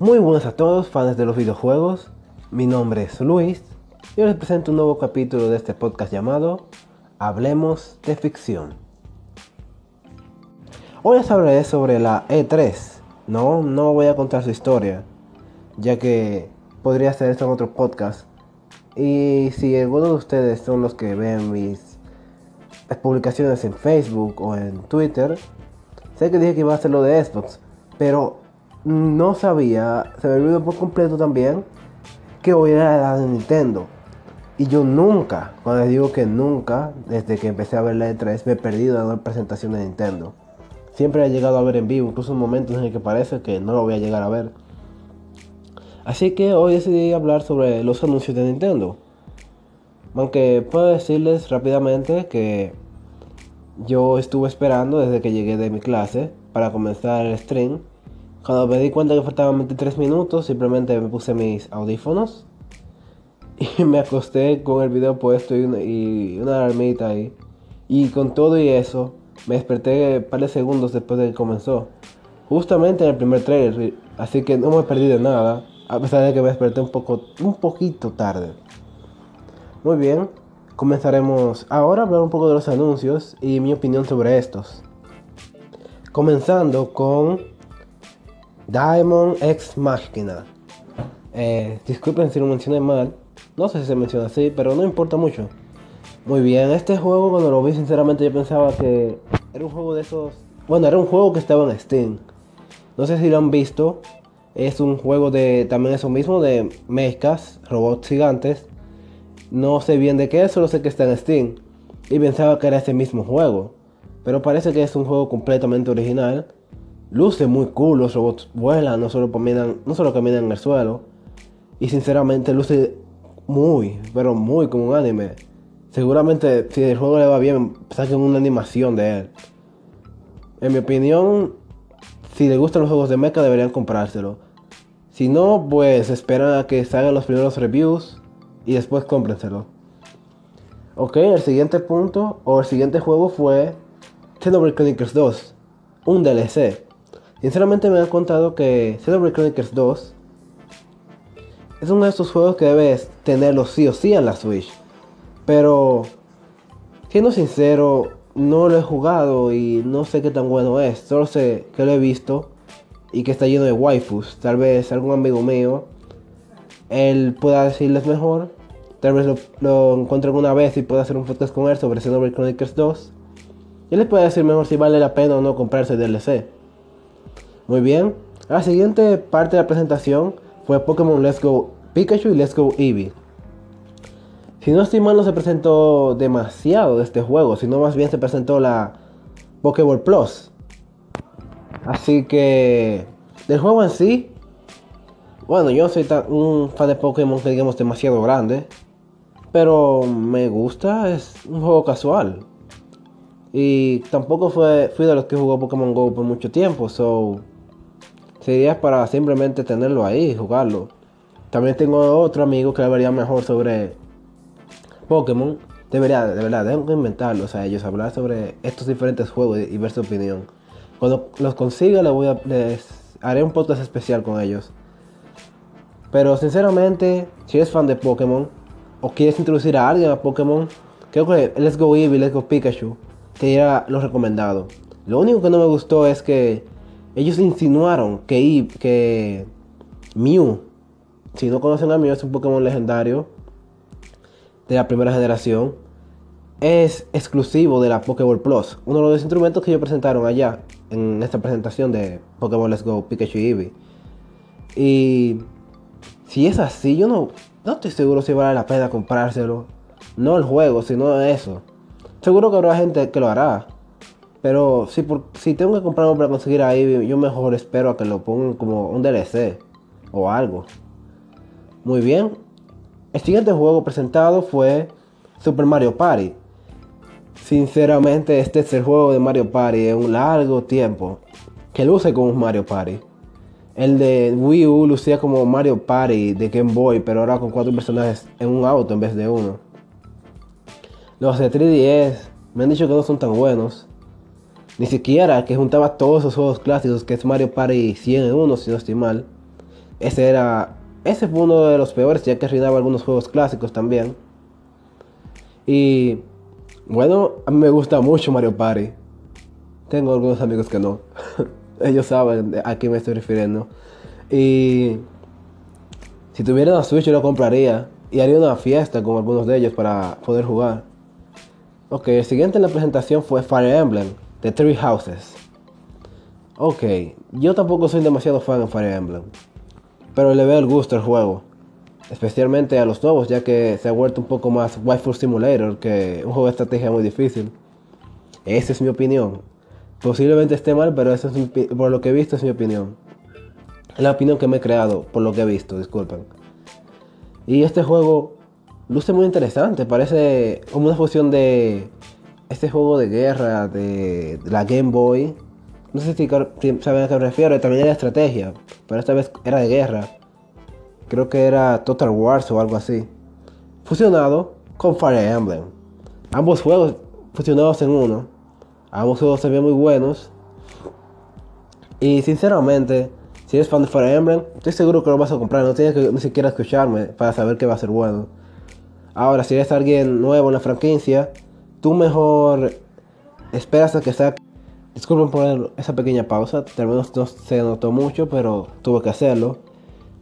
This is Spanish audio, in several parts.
Muy buenas a todos, fans de los videojuegos. Mi nombre es Luis y hoy les presento un nuevo capítulo de este podcast llamado Hablemos de ficción. Hoy les hablaré sobre la E3. No, no voy a contar su historia, ya que podría hacer esto en otro podcast. Y si alguno de ustedes son los que ven mis publicaciones en Facebook o en Twitter, sé que dije que iba a hacerlo de Xbox, pero no sabía, se me olvidó por completo también, que hoy era la de Nintendo. Y yo nunca, cuando les digo que nunca, desde que empecé a ver la E3, me he perdido de una presentación de Nintendo. Siempre he llegado a ver en vivo, incluso en momentos en el que parece que no lo voy a llegar a ver. Así que hoy decidí hablar sobre los anuncios de Nintendo. Aunque puedo decirles rápidamente que yo estuve esperando desde que llegué de mi clase para comenzar el stream cuando me di cuenta que faltaban 23 minutos, simplemente me puse mis audífonos y me acosté con el video puesto y una, y alarmita ahí. Y con todo y eso, me desperté un par de segundos después de que comenzó. Justamente en el primer trailer, así que no me perdí de nada, a pesar de que me desperté un poco, un poquito tarde. Muy bien, comenzaremos ahora a hablar un poco de los anuncios y mi opinión sobre estos. Comenzando con Diamond X Machina. Eh, disculpen si lo mencioné mal. No sé si se menciona así, pero no importa mucho. Muy bien, este juego cuando lo vi sinceramente yo pensaba que era un juego de esos... Bueno, era un juego que estaba en Steam. No sé si lo han visto. Es un juego de también eso mismo, de mechas, robots gigantes. No sé bien de qué, solo sé que está en Steam. Y pensaba que era ese mismo juego. Pero parece que es un juego completamente original luce muy cool, los robots vuelan, no solo caminan, no solo caminan en el suelo. Y sinceramente luce muy, pero muy como un anime. Seguramente si el juego le va bien, saquen una animación de él. En mi opinión, si les gustan los juegos de mecha deberían comprárselo. Si no, pues esperan a que salgan los primeros reviews y después cómprenselo. Ok, el siguiente punto o el siguiente juego fue Xenoblade Chronicles 2, un DLC. Sinceramente me han contado que Xenoblade Chronicles 2 es uno de esos juegos que debes tenerlo sí o sí en la Switch. Pero, siendo sincero, no lo he jugado y no sé qué tan bueno es. Solo sé que lo he visto y que está lleno de waifus. Tal vez algún amigo mío, él pueda decirles mejor. Tal vez lo, encuentre alguna vez y pueda hacer un podcast con él sobre Xenoblade Chronicles 2. Y les puede decir mejor si vale la pena o no comprarse el DLC. Muy bien. La siguiente parte de la presentación fue Pokémon Let's Go Pikachu y Let's Go Eevee. Si no estoy mal, no se presentó demasiado de este juego, sino más bien se presentó la Pokéball Plus. Así que, del juego en sí, bueno, yo no soy tan, un fan de Pokémon que digamos demasiado grande, pero me gusta, es un juego casual. Y tampoco fue, fui de los que jugó Pokémon Go por mucho tiempo, so sería para simplemente tenerlo ahí y jugarlo. También tengo otro amigo que hablaría mejor sobre Pokémon. Debería, de verdad, tengo que inventarlo, sea, ellos hablar sobre estos diferentes juegos y ver su opinión. Cuando los consiga les, voy a, haré un podcast especial con ellos. Pero sinceramente, si eres fan de Pokémon o quieres introducir a alguien a Pokémon, creo que Let's Go Eevee, Let's Go Pikachu sería lo recomendado. Lo único que no me gustó es que ellos insinuaron que, que Mew, si no conocen a Mew, es un Pokémon legendario de la primera generación. Es exclusivo de la Pokéball Plus, uno de los instrumentos que ellos presentaron allá en esta presentación de Pokémon Let's Go Pikachu y Eevee. Y si es así, yo no, no estoy seguro si vale la pena comprárselo. No el juego, sino eso. Seguro que habrá gente que lo hará. Pero si, por, si tengo que comprarlo para conseguir ahí, yo mejor espero a que lo pongan como un DLC o algo. Muy bien. El siguiente juego presentado fue Super Mario Party. Sinceramente, este es el juego de Mario Party en un largo tiempo que luce como un Mario Party. El de Wii U lucía como Mario Party de Game Boy, pero ahora con cuatro personajes en un auto en vez de uno. Los de 3DS me han dicho que no son tan buenos. Ni siquiera que juntaba todos esos juegos clásicos que es Mario Party 100 en uno, si no estoy mal. ese era. Ese fue uno de los peores, ya que arruinaba algunos juegos clásicos también. Y bueno, a mí me gusta mucho Mario Party. Tengo algunos amigos que no. Ellos saben a qué me estoy refiriendo. Y si tuviera una Switch yo lo compraría y haría una fiesta con algunos de ellos para poder jugar. Ok, el siguiente en la presentación fue Fire Emblem, de Three Houses. Ok, yo tampoco soy demasiado fan de Fire Emblem, pero le veo el gusto al juego, especialmente a los nuevos, ya que se ha vuelto un poco más Waifu Simulator que un juego de estrategia muy difícil. Esa es mi opinión. Posiblemente esté mal, pero eso es por lo que he visto es mi opinión. La opinión que me he creado, por lo que he visto, disculpen. Y este juego luce muy interesante, parece como una fusión de este juego de guerra de, la Game Boy. No sé si saben a qué me refiero, también era estrategia, pero esta vez era de guerra. Creo que era Total Wars o algo así. Fusionado con Fire Emblem. Ambos juegos fusionados en uno. Ambos juegos se ven muy buenos. Y sinceramente, si eres fan de Fire Emblem, estoy seguro que lo vas a comprar. No tienes que ni siquiera escucharme para saber que va a ser bueno. Ahora, si eres alguien nuevo en la franquicia, tú mejor esperas a que sea. Disculpen por esa pequeña pausa, tal vez no se notó mucho, pero tuve que hacerlo.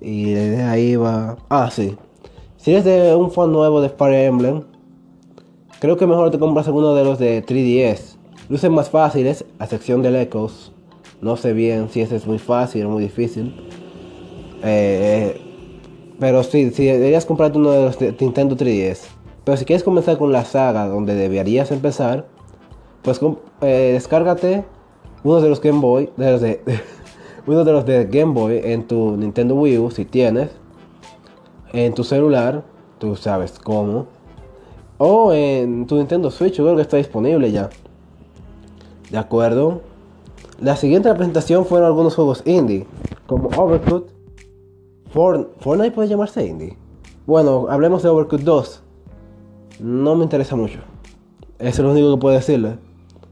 Y de ahí va. Ah, sí. Si eres de un fan nuevo de Fire Emblem, creo que mejor te compras alguno de los de 3DS. Lucen más fáciles, a sección del Echoes. No sé bien si ese es muy fácil o muy difícil. Eh, pero sí, si deberías comprarte uno de los de Nintendo 3DS. Pero si quieres comenzar con la saga donde deberías empezar, pues eh, descárgate uno de los Game Boy, de los de, uno de los de Game Boy en tu Nintendo Wii U si tienes, en tu celular, tú sabes cómo, o en tu Nintendo Switch, creo que está disponible ya. ¿De acuerdo? La siguiente presentación fueron algunos juegos indie, como Overcooked. Fortnite puede llamarse indie. Bueno, hablemos de Overcooked 2. No me interesa mucho. Eso es lo único que puedo decirle.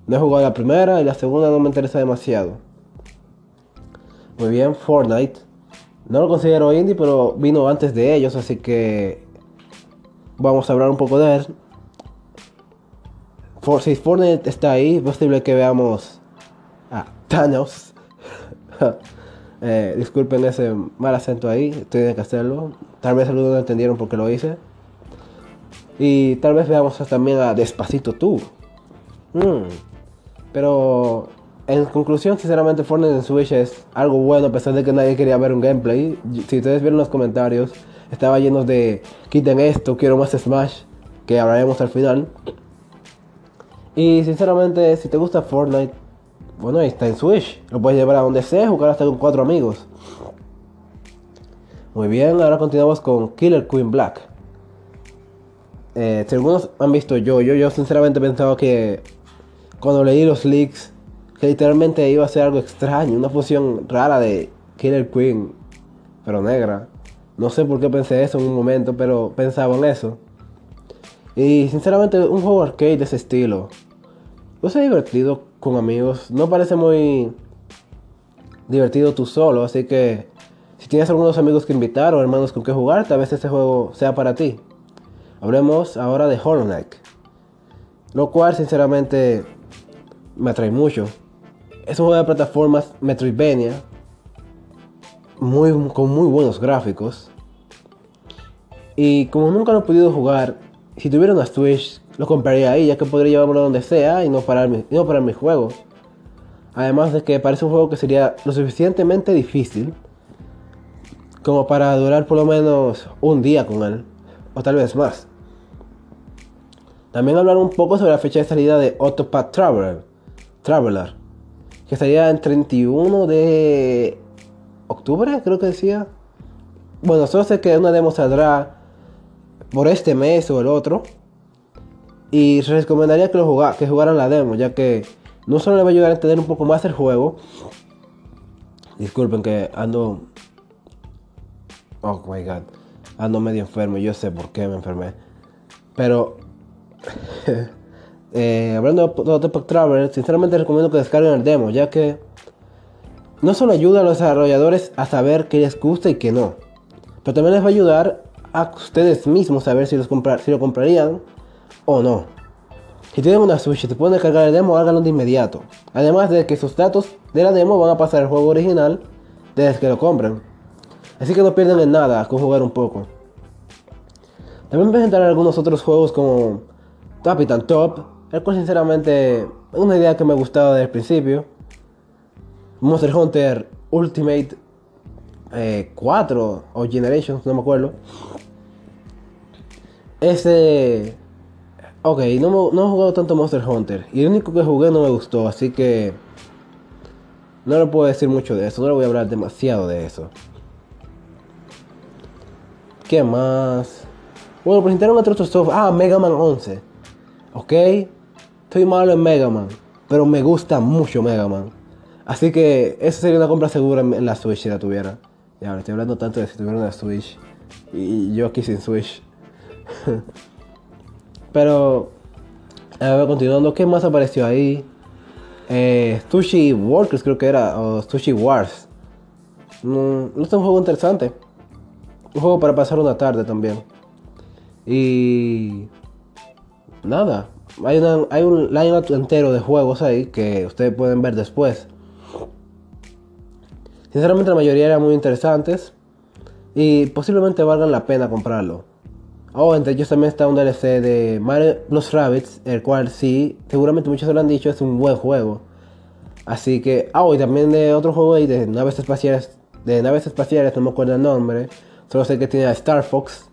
No he jugado la primera y la segunda no me interesa demasiado. Muy bien, Fortnite. No lo considero indie, pero vino antes de ellos, así que vamos a hablar un poco de él. si Fortnite está ahí, es posible que veamos Thanos. Eh, disculpen ese mal acento ahí, tienen que hacerlo. Tal vez algunos no entendieron por qué lo hice. Y tal vez veamos también a Despacito tú. Mm. Pero en conclusión, sinceramente, Fortnite en Switch es algo bueno, a pesar de que nadie quería ver un gameplay. Si ustedes vieron los comentarios, estaba lleno de quiten esto, quiero más Smash, que hablaremos al final. Y sinceramente, si te gusta Fortnite, bueno, ahí está en Switch. Lo puedes llevar a donde sea, jugar hasta con cuatro amigos. Muy bien, ahora continuamos con Killer Queen Black. Eh, si algunos han visto yo, yo, yo sinceramente pensaba que cuando leí los leaks, que literalmente iba a ser algo extraño, una fusión rara de Killer Queen, pero negra. No sé por qué pensé eso en un momento, pero pensaba en eso. Y sinceramente, un juego arcade de ese estilo, no sé divertido con amigos. No parece muy divertido tú solo, así que si tienes algunos amigos que invitar o hermanos con que jugar, tal vez este juego sea para ti. Hablemos ahora de Hollow Knight, lo cual sinceramente me atrae mucho. Es un juego de plataformas Metroidvania, muy, con muy buenos gráficos. Y como nunca lo he podido jugar, si tuviera una Switch, lo compraría ahí, ya que podría llevármelo donde sea y no parar mi, no parar mi juego. Además de que parece un juego que sería lo suficientemente difícil como para durar por lo menos un día con él, o tal vez más. También hablar un poco sobre la fecha de salida de Autopath Traveler, Traveler que estaría el 31 de octubre, creo que decía. Bueno, solo sé que una demo saldrá por este mes o el otro. Y recomendaría que, lo que jugaran la demo, ya que no solo le va a ayudar a entender un poco más el juego. Disculpen que ando. Oh my god. Ando medio enfermo, yo sé por qué me enfermé. Pero. eh, hablando de Autopack Traveler, sinceramente recomiendo que descarguen el demo, ya que. no solo ayuda a los desarrolladores a saber qué les gusta y qué no, pero también les va a ayudar a ustedes mismos saber si, los comprar, si lo comprarían o no. Si tienen una Switch y te pueden descargar el demo, háganlo de inmediato. Además de que sus datos de la demo van a pasar al juego original desde que lo compren. Así que no pierden en nada con jugar un poco. También presentaré algunos otros juegos como Capitan Top, el cual sinceramente es una idea que me gustaba desde el principio. Monster Hunter Ultimate 4 eh, o Generations, no me acuerdo. Ese... Ok, no, no he jugado tanto Monster Hunter. Y el único que jugué no me gustó, así que... No le puedo decir mucho de eso, no le voy a hablar demasiado de eso. ¿Qué más? Bueno, presentaron otro software. Ah, Mega Man 11. Ok, estoy malo en Mega Man, pero me gusta mucho Mega Man. Así que esa sería una compra segura en, la Switch si la tuviera. Ya, estoy hablando tanto de si tuviera una Switch. Y, yo aquí sin Switch. pero, a ver, continuando, ¿qué más apareció ahí? Eh, Sushi Workers creo que era, o Sushi Wars. No, no es un juego interesante. Un juego para pasar una tarde también. Y nada, hay, un line entero de juegos ahí que ustedes pueden ver después. Sinceramente la mayoría eran muy interesantes y posiblemente valgan la pena comprarlo. Oh, entre ellos también está un DLC de Mario Plus Rabbits, el cual sí, seguramente muchos se lo han dicho, es un buen juego. Así que, ah, oh, y también de otro juego ahí de naves espaciales, de naves espaciales, no me acuerdo el nombre, solo sé que tiene a Star Fox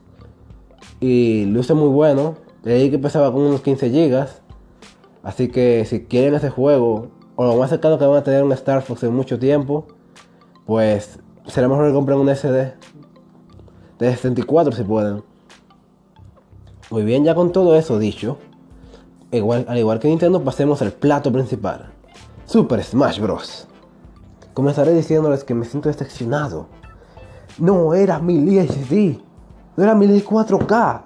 y luce muy bueno. Leí que pesaba con unos 15 GB. Así que si quieren ese juego, o lo más cercano que van a tener un Star Fox en mucho tiempo, pues será mejor que compren un SD de 64 si pueden. Muy bien, ya con todo eso dicho, al igual que Nintendo, pasemos al plato principal. Super Smash Bros. Comenzaré diciéndoles que me siento decepcionado. No era mi HD. No era 4K.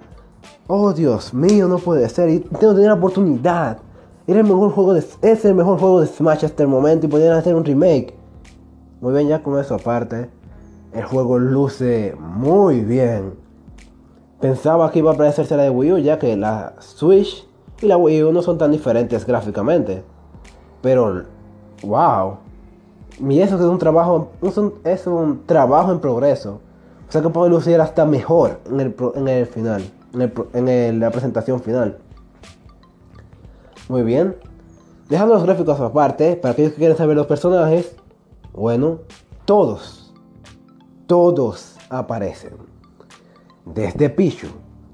Oh, Dios mío, no puede ser. Y tengo que tener la oportunidad. Era el mejor juego de, es el mejor juego de Smash hasta el momento y podrían hacer un remake. Muy bien, ya con eso aparte. El juego luce muy bien. Pensaba que iba a parecerse la de Wii U, ya que la Switch y la Wii U no son tan diferentes gráficamente. Pero, wow. Y eso es un trabajo, es un trabajo en progreso. O sea que puede lucir hasta mejor en el final, en, la presentación final. Muy bien. Dejando los gráficos aparte, para aquellos que quieren saber los personajes, bueno, todos, todos aparecen. Desde Pichu,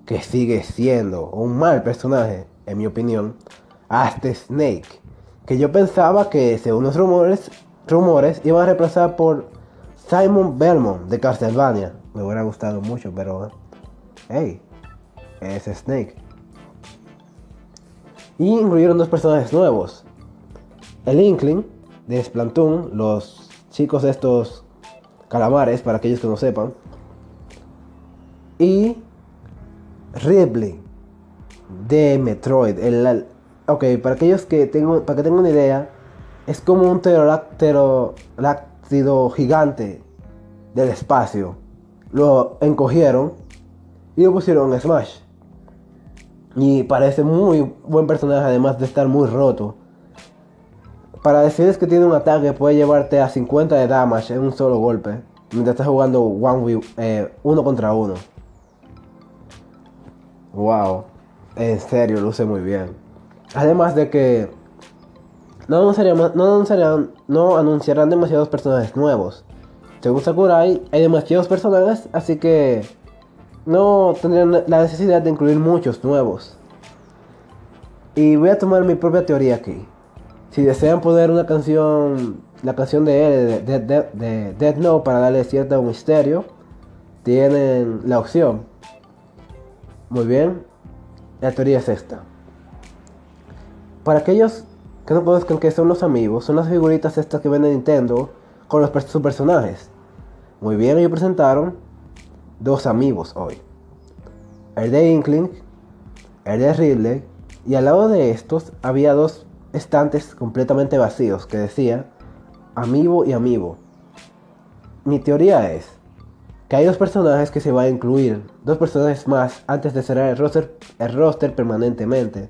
que sigue siendo un mal personaje, en mi opinión, hasta Snake, que yo pensaba que según los rumores, rumores iba a reemplazar por Simon Belmont de Castlevania. Me hubiera gustado mucho, pero. Hey, es Snake. Y incluyeron dos personajes nuevos: el Inkling de Splatoon, los chicos estos calamares, para aquellos que no sepan. Y Ripley de Metroid. El, ok, para aquellos que tengo, para que tengan una idea, es como un pterodáctilo gigante del espacio. Lo encogieron y lo pusieron en Smash. Y parece muy buen personaje, además de estar muy roto. Para decirles que tiene un ataque, puede llevarte a 50 de damage en un solo golpe. Mientras estás jugando one eh, uno contra uno. Wow. En serio, luce muy bien. Además de que no anunciarán, no, no anunciarán demasiados personajes nuevos. Según Sakurai, hay demasiados personajes, así que no tendrían la necesidad de incluir muchos nuevos. Y voy a tomar mi propia teoría aquí. Si desean poner una canción, la canción de de, Dead Note, para darle cierto misterio, tienen la opción. Muy bien, la teoría es esta. Para aquellos que no conozcan que son los amigos, son las figuritas estas que vende Nintendo con los, sus personajes. Muy bien, ellos presentaron dos amigos hoy. El de Inkling, el de Ridley, y al lado de estos había dos estantes completamente vacíos que decía Amiibo y Amiibo. Mi teoría es que hay dos personajes que se van a incluir, dos personajes más antes de cerrar el roster, el roster permanentemente.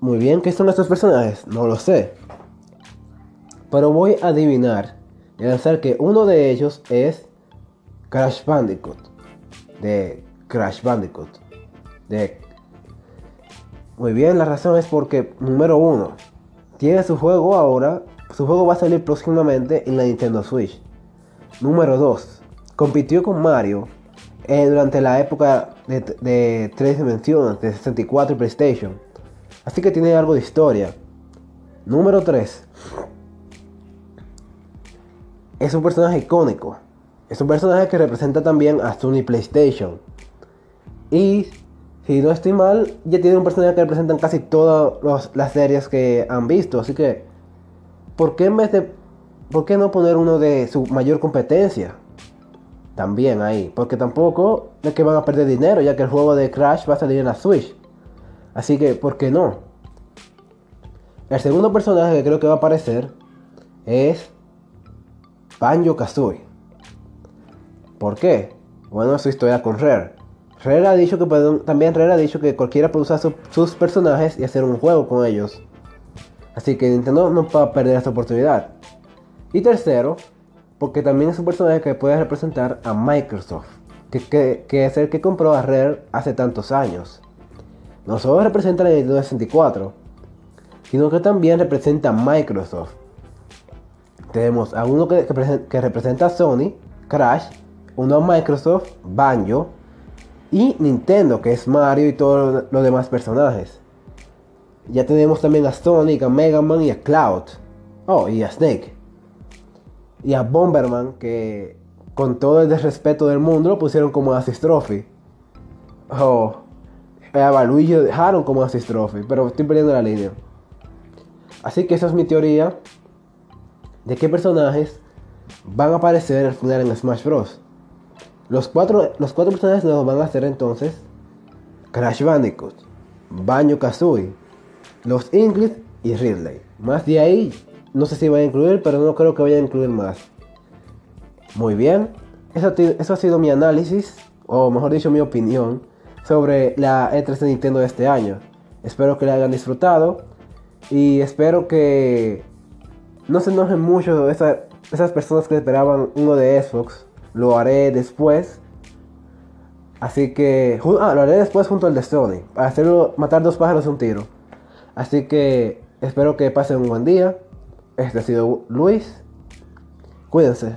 Muy bien, ¿qué son estos personajes? No lo sé. Pero voy a adivinar y a pensar que uno de ellos es Crash Bandicoot. De Crash Bandicoot. De... Muy bien, la razón es porque, número uno, tiene su juego ahora. Su juego va a salir próximamente en la Nintendo Switch. Número 2. Compitió con Mario eh, durante la época de, de tres dimensiones, de 64 y PlayStation. Así que tiene algo de historia. Número 3. Es un personaje icónico. Es un personaje que representa también a Sony PlayStation. Y si no estoy mal, ya tiene un personaje que representa en casi todas las series que han visto. Así que, ¿por qué en vez de. ¿Por qué no poner uno de su mayor competencia? También ahí. Porque tampoco es que van a perder dinero, ya que el juego de Crash va a salir en la Switch. Así que, ¿por qué no? El segundo personaje que creo que va a aparecer es Banjo Kazooie. ¿Por qué? Bueno, su historia con Rare. Rare ha dicho que también Rare ha dicho que cualquiera puede usar sus personajes y hacer un juego con ellos. Así que Nintendo no va a perder esta oportunidad. Y tercero, porque también es un personaje que puede representar a Microsoft, que, es el que compró a Rare hace tantos años. No solo representa a Nintendo 64, sino que también representa a Microsoft. Tenemos a uno que, representa a Sony, Crash, uno Microsoft, Banjo, y Nintendo, que es Mario y todos los demás personajes. Ya tenemos también a Sonic, a Mega Man y a Cloud. Oh, y a Snake. Y a Bomberman, que con todo el desrespeto del mundo lo pusieron como Assist Trophy. Oh, a Luigi lo dejaron como Assist Trophy, pero estoy perdiendo la línea. Así que esa es mi teoría de qué personajes van a aparecer al final en Smash Bros. Los cuatro, los cuatro personajes nuevos van a ser entonces Crash Bandicoot, Banjo Kazooie, los English y Ridley. Más de ahí, no sé si va a incluir, pero no creo que vaya a incluir más. Muy bien, eso, ha sido mi análisis, o mejor dicho, mi opinión sobre la E3 de Nintendo de este año. Espero que la hayan disfrutado y espero que no se enojen mucho esas personas que esperaban uno de Xbox. Lo haré después. Así que. Ah, lo haré después junto al de Sony. Para hacerlo, matar dos pájaros un tiro. Así que espero que pasen un buen día. Este ha sido Luis. Cuídense.